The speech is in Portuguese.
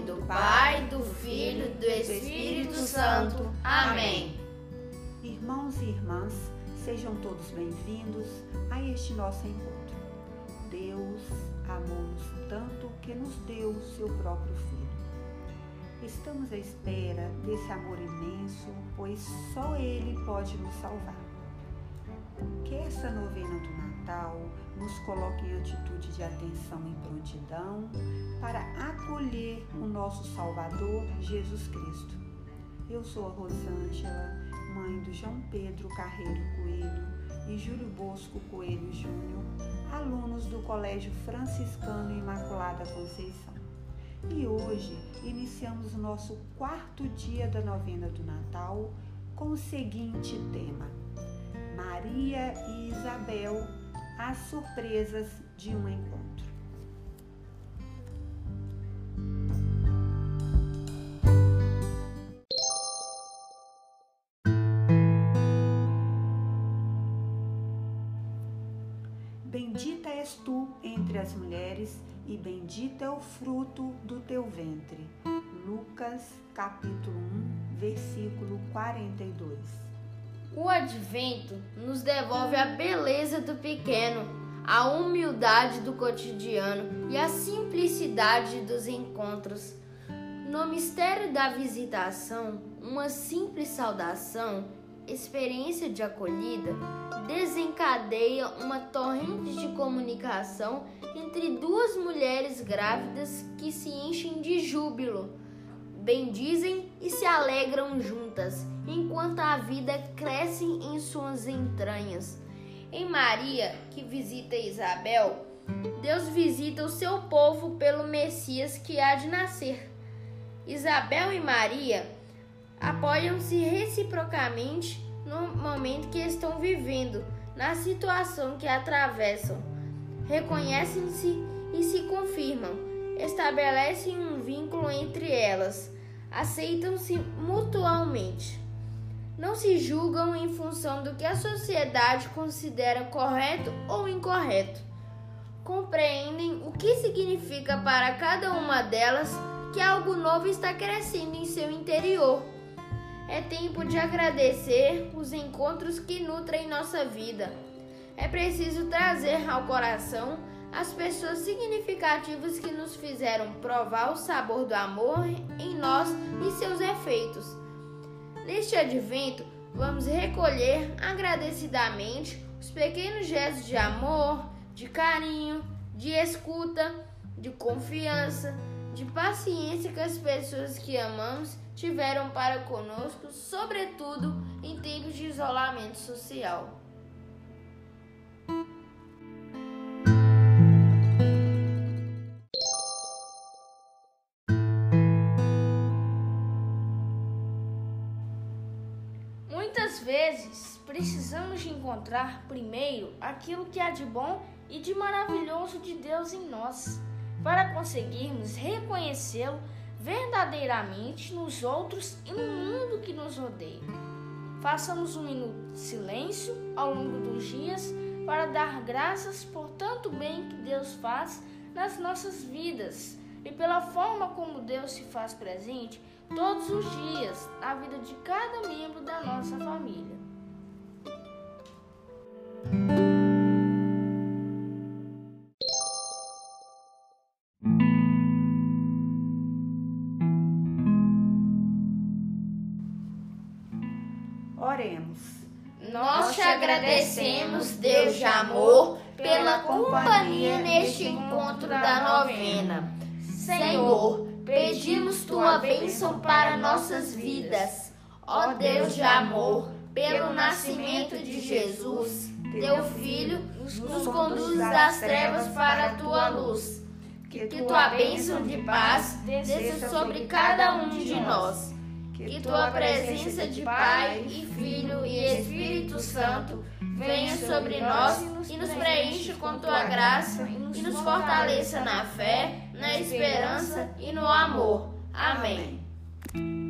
do Pai, do Filho e do Espírito Santo. Amém. Irmãos e irmãs, sejam todos bem-vindos a este nosso encontro. Deus amou-nos tanto que nos deu o seu próprio Filho. Estamos à espera desse amor imenso, pois só Ele pode nos salvar. Que essa novena do Natal nos coloque em atitude de atenção e prontidão para acolher o nosso Salvador Jesus Cristo. Eu sou a Rosângela, mãe do João Pedro Carreiro Coelho e Júlio Bosco Coelho Júnior, alunos do Colégio Franciscano Imaculada Conceição. E hoje iniciamos nosso quarto dia da novena do Natal com o seguinte tema: Maria e Isabel, as surpresas de um encontro. Bendita és tu entre as mulheres, e bendito é o fruto do teu ventre. Lucas, capítulo 1, versículo 42. O advento nos devolve a beleza do pequeno, a humildade do cotidiano e a simplicidade dos encontros. No mistério da visitação, uma simples saudação, experiência de acolhida, desencadeia uma torrente de comunicação entre duas mulheres grávidas que se enchem de júbilo, bendizem e se alegram juntas, enquanto a vida cresce em suas entranhas. Em Maria, que visita Isabel, Deus visita o seu povo pelo Messias que há de nascer. Isabel e Maria apoiam-se reciprocamente no momento que estão vivendo, na situação que atravessam. Reconhecem-se e se confirmam, estabelecem um vínculo entre elas, aceitam-se mutualmente. Não se julgam em função do que a sociedade considera correto ou incorreto. Compreendem o que significa para cada uma delas que algo novo está crescendo em seu interior é tempo de agradecer os encontros que nutrem nossa vida. É preciso trazer ao coração as pessoas significativas que nos fizeram provar o sabor do amor em nós e seus efeitos. Neste advento, vamos recolher agradecidamente os pequenos gestos de amor, de carinho, de escuta, de confiança, de paciência que as pessoas que amamos tiveram para conosco, sobretudo em tempos de isolamento social. Muitas vezes precisamos de encontrar primeiro aquilo que há de bom e de maravilhoso de Deus em nós, para conseguirmos reconhecê-lo verdadeiramente nos outros e no mundo que nos rodeia. Façamos um minuto de silêncio ao longo dos dias para dar graças por tanto bem que Deus faz nas nossas vidas e pela forma como Deus se faz presente todos os dias na vida de cada membro da nossa família. Oremos. Nós te agradecemos, Deus de amor, pela companhia neste encontro da novena. Senhor, tua bênção para nossas vidas. Ó Deus de amor, pelo nascimento de Jesus, teu Filho, nos conduz das trevas para a tua luz. Que tua bênção de paz desça sobre cada um de nós que tua presença de Pai e Filho e Espírito Santo venha sobre nós e nos preencha com tua graça e nos fortaleça na fé, na esperança e no amor. Amém.